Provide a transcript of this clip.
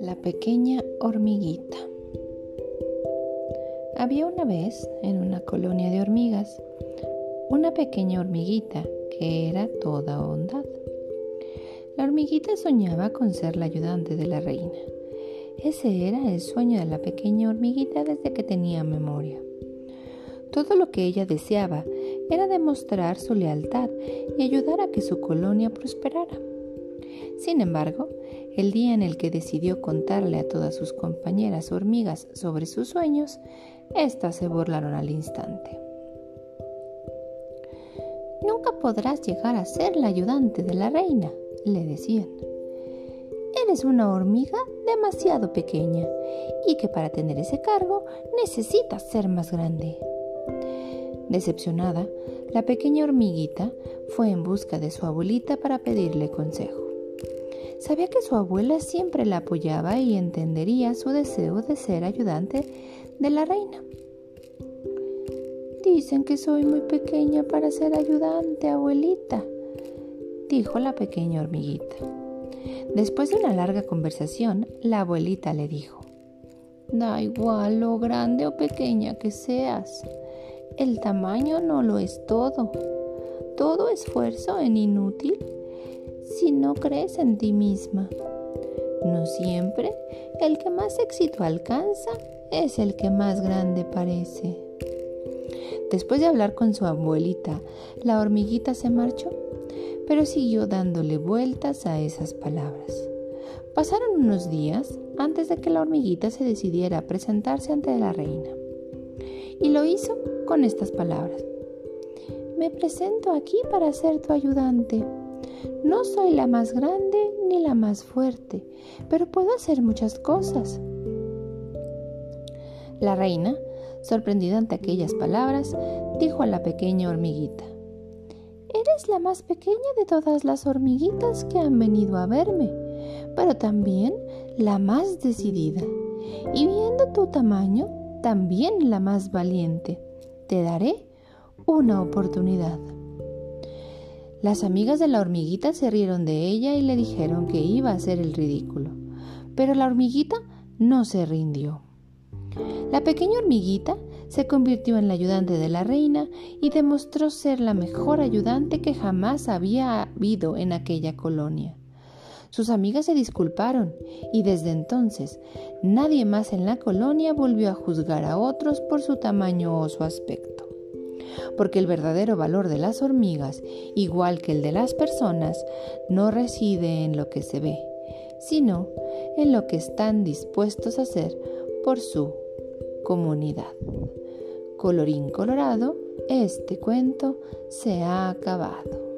La pequeña hormiguita. Había una vez, en una colonia de hormigas, una pequeña hormiguita que era toda bondad. La hormiguita soñaba con ser la ayudante de la reina. Ese era el sueño de la pequeña hormiguita desde que tenía memoria. Todo lo que ella deseaba era demostrar su lealtad y ayudar a que su colonia prosperara. Sin embargo, el día en el que decidió contarle a todas sus compañeras hormigas sobre sus sueños, éstas se burlaron al instante. Nunca podrás llegar a ser la ayudante de la reina, le decían. Eres una hormiga demasiado pequeña y que para tener ese cargo necesitas ser más grande. Decepcionada, la pequeña hormiguita fue en busca de su abuelita para pedirle consejo. Sabía que su abuela siempre la apoyaba y entendería su deseo de ser ayudante de la reina. Dicen que soy muy pequeña para ser ayudante, abuelita, dijo la pequeña hormiguita. Después de una larga conversación, la abuelita le dijo, Da igual lo grande o pequeña que seas, el tamaño no lo es todo. Todo esfuerzo es inútil si no crees en ti misma. No siempre el que más éxito alcanza es el que más grande parece. Después de hablar con su abuelita, la hormiguita se marchó pero siguió dándole vueltas a esas palabras. Pasaron unos días antes de que la hormiguita se decidiera a presentarse ante la reina. Y lo hizo con estas palabras. Me presento aquí para ser tu ayudante. No soy la más grande ni la más fuerte, pero puedo hacer muchas cosas. La reina, sorprendida ante aquellas palabras, dijo a la pequeña hormiguita, Eres la más pequeña de todas las hormiguitas que han venido a verme, pero también la más decidida. Y viendo tu tamaño, también la más valiente. Te daré una oportunidad. Las amigas de la hormiguita se rieron de ella y le dijeron que iba a hacer el ridículo. Pero la hormiguita no se rindió. La pequeña hormiguita se convirtió en la ayudante de la reina y demostró ser la mejor ayudante que jamás había habido en aquella colonia. Sus amigas se disculparon y desde entonces nadie más en la colonia volvió a juzgar a otros por su tamaño o su aspecto. Porque el verdadero valor de las hormigas, igual que el de las personas, no reside en lo que se ve, sino en lo que están dispuestos a hacer por su comunidad. Colorín colorado, este cuento se ha acabado.